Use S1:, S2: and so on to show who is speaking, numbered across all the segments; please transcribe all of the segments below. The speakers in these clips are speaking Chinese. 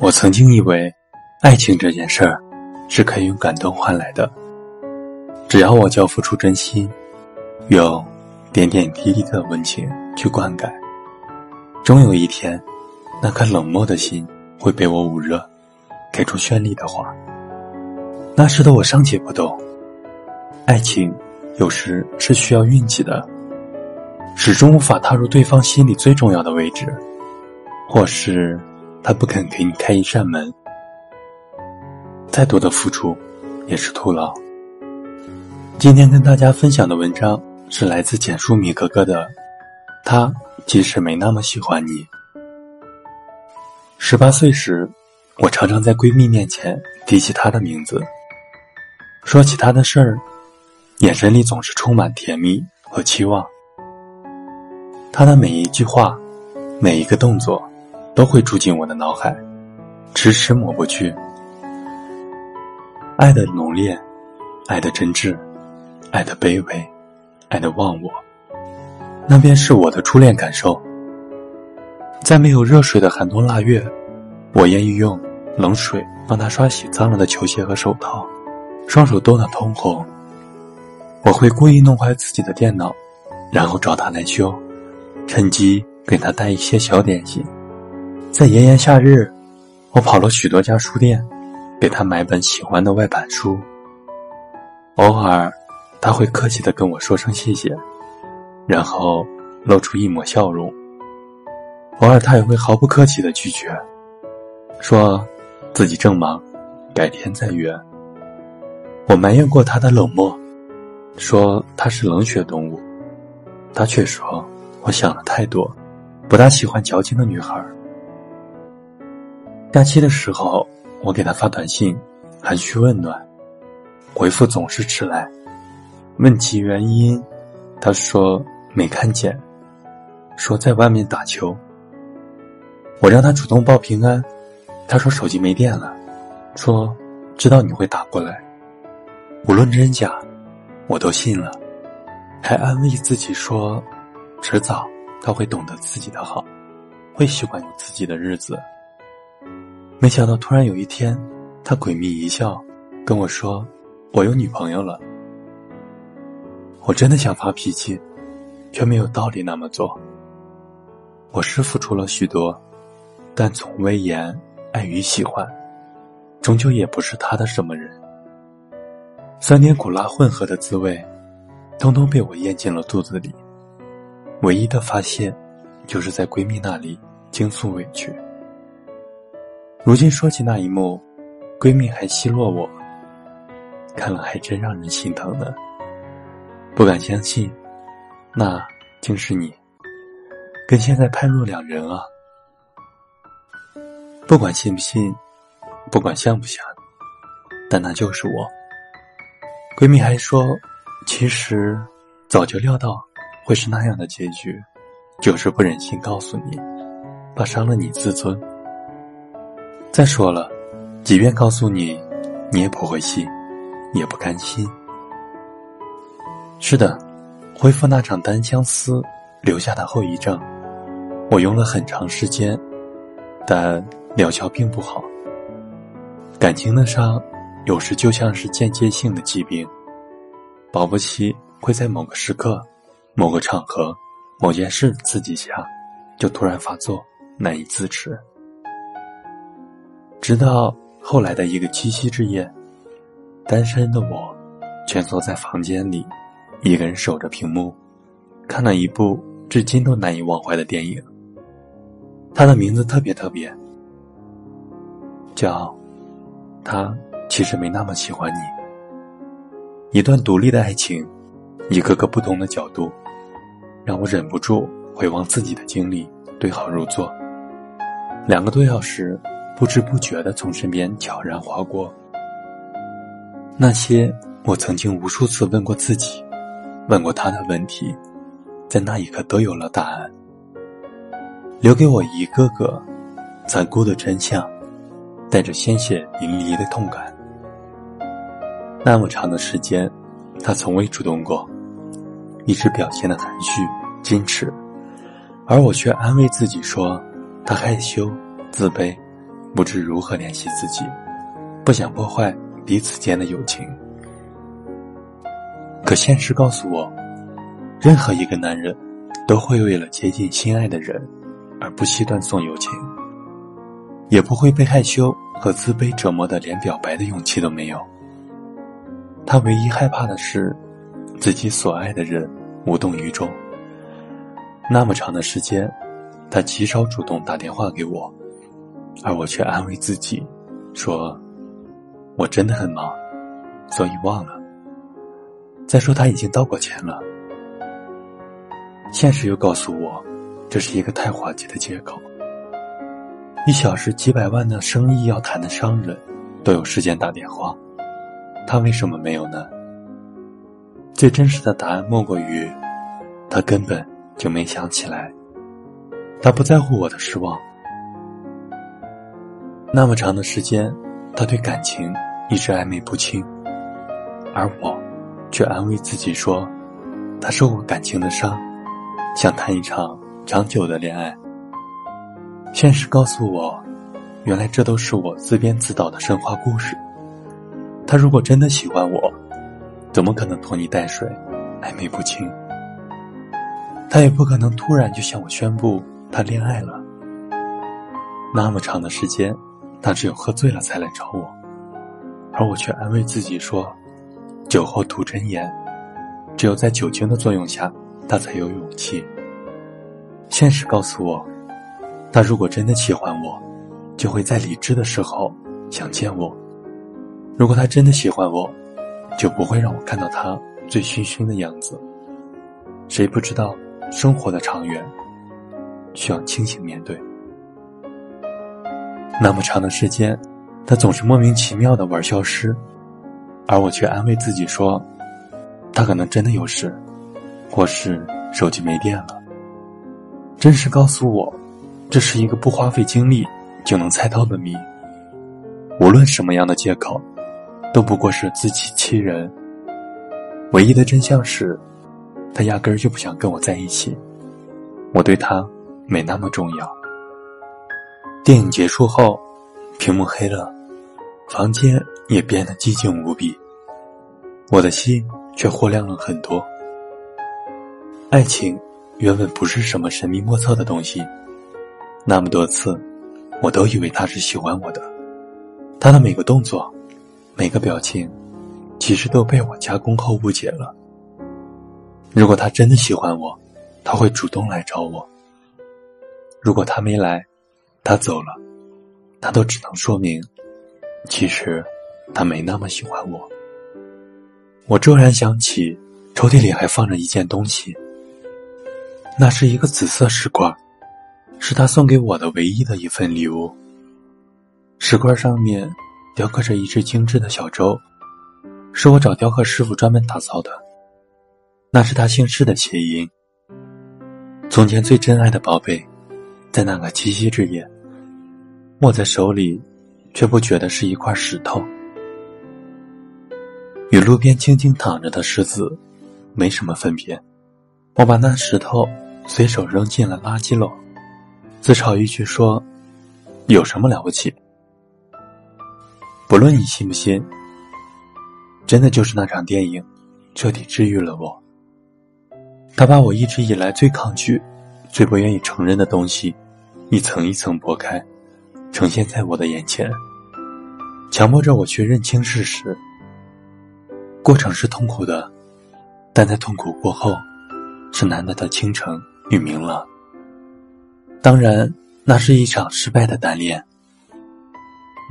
S1: 我曾经以为，爱情这件事儿是可以用感动换来的。只要我交付出真心，用点点滴滴的温情去灌溉，终有一天，那颗冷漠的心会被我捂热，给出绚丽的花。那时的我尚且不懂，爱情有时是需要运气的，始终无法踏入对方心里最重要的位置，或是。他不肯给你开一扇门，再多的付出也是徒劳。今天跟大家分享的文章是来自简书米哥哥的，他即使没那么喜欢你。十八岁时，我常常在闺蜜面前提起她的名字，说起他的事儿，眼神里总是充满甜蜜和期望。他的每一句话，每一个动作。都会住进我的脑海，迟迟抹不去。爱的浓烈，爱的真挚，爱的卑微，爱的忘我，那便是我的初恋感受。在没有热水的寒冬腊月，我愿意用冷水帮他刷洗脏了的球鞋和手套，双手冻得通红。我会故意弄坏自己的电脑，然后找他来修，趁机给他带一些小点心。在炎炎夏日，我跑了许多家书店，给他买本喜欢的外版书。偶尔，他会客气的跟我说声谢谢，然后露出一抹笑容。偶尔，他也会毫不客气的拒绝，说自己正忙，改天再约。我埋怨过他的冷漠，说他是冷血动物，他却说我想的太多，不大喜欢矫情的女孩。假期的时候，我给他发短信，寒暄问暖，回复总是迟来。问其原因，他说没看见，说在外面打球。我让他主动报平安，他说手机没电了，说知道你会打过来，无论真假，我都信了，还安慰自己说，迟早他会懂得自己的好，会习惯有自己的日子。没想到，突然有一天，他诡秘一笑，跟我说：“我有女朋友了。”我真的想发脾气，却没有道理那么做。我是付出了许多，但从未言爱与喜欢，终究也不是他的什么人。酸甜苦辣混合的滋味，通通被我咽进了肚子里。唯一的发泄，就是在闺蜜那里倾诉委屈。如今说起那一幕，闺蜜还奚落我，看了还真让人心疼呢。不敢相信，那竟是你，跟现在判若两人啊！不管信不信，不管像不像，但那就是我。闺蜜还说，其实早就料到会是那样的结局，就是不忍心告诉你，怕伤了你自尊。再说了，即便告诉你，你也不会信，也不甘心。是的，恢复那场单相思留下的后遗症，我用了很长时间，但疗效并不好。感情的伤，有时就像是间接性的疾病，保不齐会在某个时刻、某个场合、某件事刺激下，就突然发作，难以自持。直到后来的一个七夕之夜，单身的我，蜷缩在房间里，一个人守着屏幕，看了一部至今都难以忘怀的电影。它的名字特别特别，叫《他其实没那么喜欢你》。一段独立的爱情，一个个不同的角度，让我忍不住回望自己的经历，对号入座。两个多小时。不知不觉的从身边悄然划过，那些我曾经无数次问过自己、问过他的问题，在那一刻都有了答案，留给我一个个残酷的真相，带着鲜血淋漓的痛感。那么长的时间，他从未主动过，一直表现的含蓄矜持，而我却安慰自己说，他害羞自卑。不知如何联系自己，不想破坏彼此间的友情。可现实告诉我，任何一个男人，都会为了接近心爱的人，而不惜断送友情，也不会被害羞和自卑折磨的连表白的勇气都没有。他唯一害怕的是，自己所爱的人无动于衷。那么长的时间，他极少主动打电话给我，而我却安慰自己，说：“我真的很忙，所以忘了。”再说他已经道过歉了。现实又告诉我，这是一个太滑稽的借口。一小时几百万的生意要谈的商人，都有时间打电话，他为什么没有呢？最真实的答案莫过于，他根本。就没想起来，他不在乎我的失望。那么长的时间，他对感情一直暧昧不清，而我却安慰自己说，他受过感情的伤，想谈一场长久的恋爱。现实告诉我，原来这都是我自编自导的神话故事。他如果真的喜欢我，怎么可能拖泥带水，暧昧不清？他也不可能突然就向我宣布他恋爱了。那么长的时间，他只有喝醉了才来找我，而我却安慰自己说：“酒后吐真言，只有在酒精的作用下，他才有勇气。”现实告诉我，他如果真的喜欢我，就会在理智的时候想见我；如果他真的喜欢我，就不会让我看到他醉醺醺的样子。谁不知道？生活的长远，需要清醒面对。那么长的时间，他总是莫名其妙的玩消失，而我却安慰自己说，他可能真的有事，或是手机没电了。真实告诉我，这是一个不花费精力就能猜到的谜。无论什么样的借口，都不过是自欺欺人。唯一的真相是。他压根儿就不想跟我在一起，我对他没那么重要。电影结束后，屏幕黑了，房间也变得寂静无比，我的心却豁亮了很多。爱情原本不是什么神秘莫测的东西，那么多次，我都以为他是喜欢我的，他的每个动作，每个表情，其实都被我加工后误解了。如果他真的喜欢我，他会主动来找我。如果他没来，他走了，那都只能说明，其实他没那么喜欢我。我骤然想起，抽屉里还放着一件东西，那是一个紫色石罐，是他送给我的唯一的一份礼物。石罐上面雕刻着一只精致的小舟，是我找雕刻师傅专门打造的。那是他姓氏的谐音。从前最珍爱的宝贝，在那个七夕之夜，握在手里，却不觉得是一块石头，与路边静静躺着的石子没什么分别。我把那石头随手扔进了垃圾篓，自嘲一句说：“有什么了不起？”不论你信不信，真的就是那场电影，彻底治愈了我。他把我一直以来最抗拒、最不愿意承认的东西，一层一层剥开，呈现在我的眼前，强迫着我去认清事实。过程是痛苦的，但在痛苦过后，是难得的清晨与明朗。当然，那是一场失败的单恋，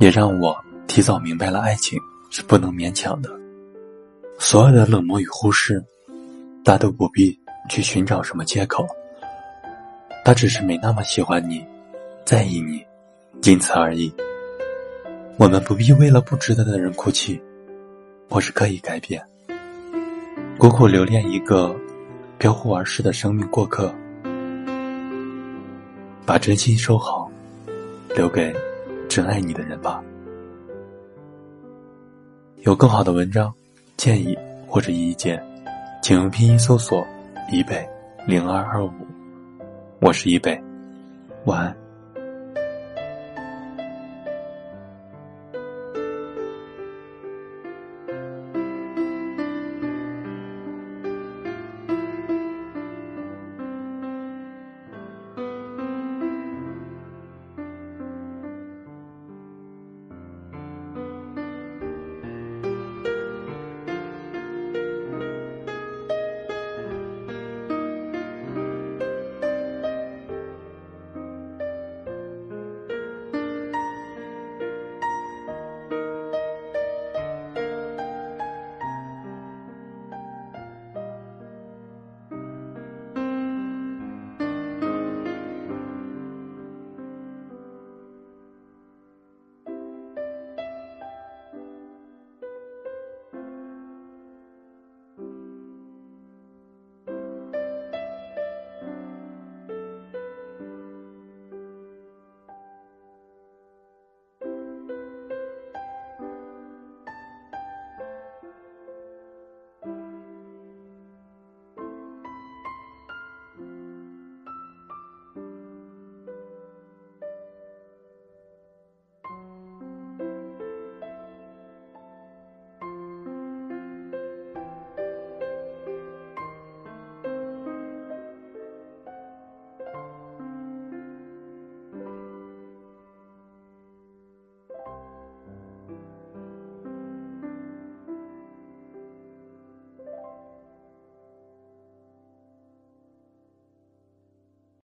S1: 也让我提早明白了爱情是不能勉强的。所有的冷漠与忽视，大都不必。去寻找什么借口？他只是没那么喜欢你，在意你，仅此而已。我们不必为了不值得的人哭泣，或是刻意改变，苦苦留恋一个飘忽而逝的生命过客。把真心收好，留给真爱你的人吧。有更好的文章、建议或者意见，请用拼音搜索。一北零二二五，我是一北，晚安。